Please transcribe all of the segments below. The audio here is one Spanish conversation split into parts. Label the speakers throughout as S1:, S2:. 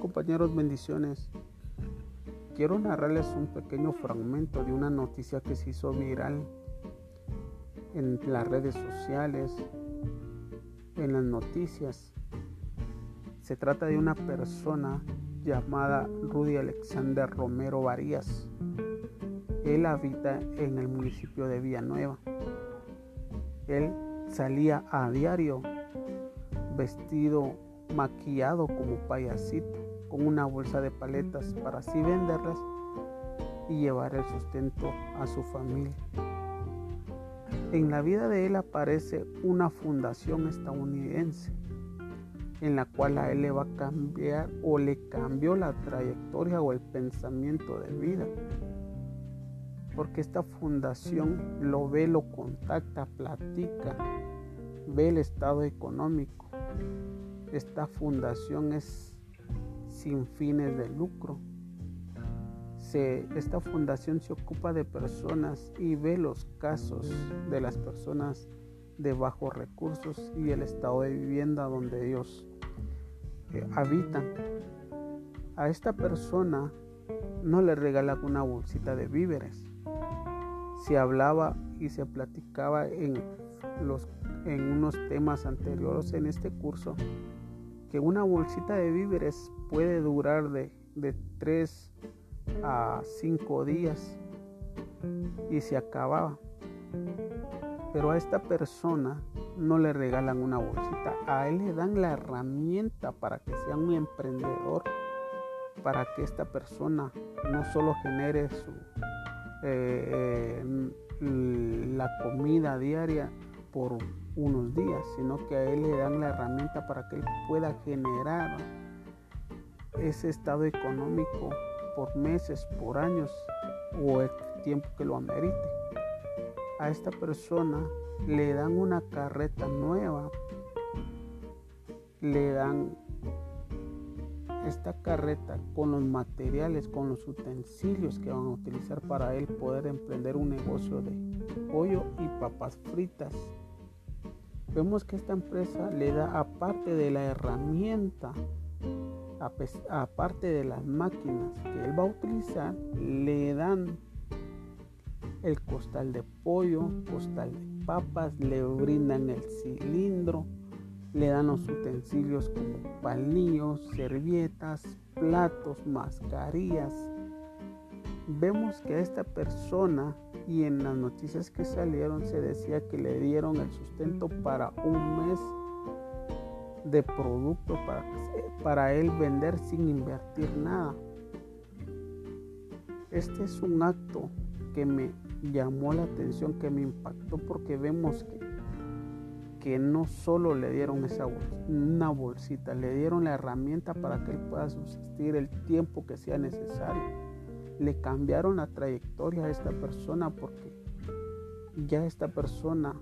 S1: Compañeros, bendiciones. Quiero narrarles un pequeño fragmento de una noticia que se hizo viral en las redes sociales, en las noticias. Se trata de una persona llamada Rudy Alexander Romero Varías. Él habita en el municipio de Villanueva. Él salía a diario vestido maquillado como payasito, con una bolsa de paletas para así venderlas y llevar el sustento a su familia. En la vida de él aparece una fundación estadounidense en la cual a él le va a cambiar o le cambió la trayectoria o el pensamiento de vida. Porque esta fundación lo ve, lo contacta, platica, ve el estado económico. Esta fundación es sin fines de lucro. esta fundación se ocupa de personas y ve los casos de las personas de bajos recursos y el estado de vivienda donde ellos eh, habitan. A esta persona no le regalan una bolsita de víveres. Se hablaba y se platicaba en, los, en unos temas anteriores en este curso que una bolsita de víveres puede durar de, de 3 a 5 días y se acababa. Pero a esta persona no le regalan una bolsita, a él le dan la herramienta para que sea un emprendedor, para que esta persona no solo genere su, eh, la comida diaria por unos días, sino que a él le dan la herramienta para que él pueda generar ese estado económico por meses, por años o el tiempo que lo amerite a esta persona le dan una carreta nueva, le dan esta carreta con los materiales, con los utensilios que van a utilizar para él poder emprender un negocio de pollo y papas fritas. Vemos que esta empresa le da aparte de la herramienta, aparte de las máquinas que él va a utilizar, le dan el costal de pollo, costal de papas, le brindan el cilindro, le dan los utensilios como palillos, servietas, platos, mascarillas. Vemos que a esta persona y en las noticias que salieron se decía que le dieron el sustento para un mes de producto para, para él vender sin invertir nada. Este es un acto que me llamó la atención, que me impactó porque vemos que, que no solo le dieron esa una bolsita, le dieron la herramienta para que él pueda subsistir el tiempo que sea necesario. Le cambiaron la trayectoria a esta persona porque ya esta persona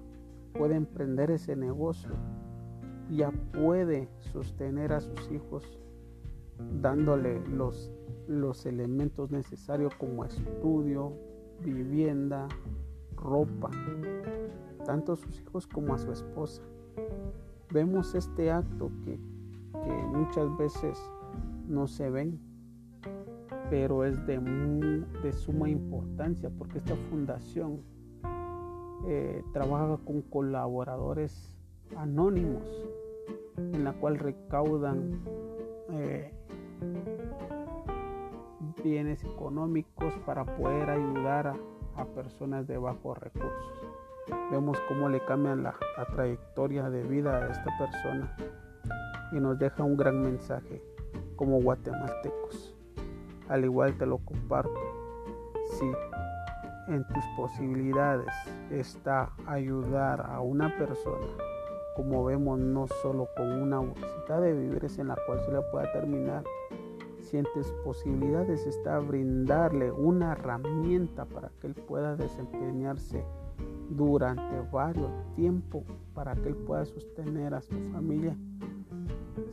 S1: puede emprender ese negocio, ya puede sostener a sus hijos dándole los, los elementos necesarios como estudio, vivienda, ropa, tanto a sus hijos como a su esposa. Vemos este acto que, muchas veces no se ven, pero es de, de suma importancia porque esta fundación eh, trabaja con colaboradores anónimos en la cual recaudan eh, bienes económicos para poder ayudar a, personas de bajos recursos. Vemos cómo le cambian la, la trayectoria de vida a esta persona y nos deja un gran mensaje como guatemaltecos. Al igual te lo comparto, si en tus posibilidades está ayudar a una persona, como vemos no solo con una bolsita de víveres en la cual se le pueda terminar posibilidades está brindarle una herramienta para que él pueda desempeñarse durante varios tiempos para que él pueda sostener a su familia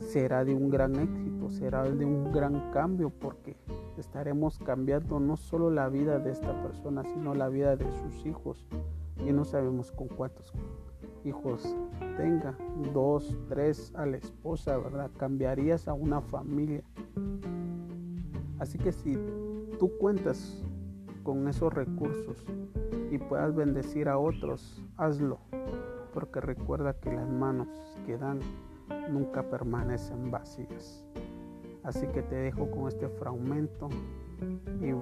S1: será de un gran éxito, será de un gran cambio porque estaremos cambiando no solo la vida de esta persona, sino la vida de sus hijos. Y no sabemos con cuántos hijos tenga, dos, tres a la esposa, ¿verdad? Cambiarías a una familia Así que si tú cuentas con esos recursos y puedas bendecir a otros, hazlo, porque recuerda que las manos que dan nunca permanecen vacías. Así que te dejo con este fragmento y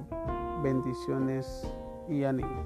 S1: bendiciones y ánimo.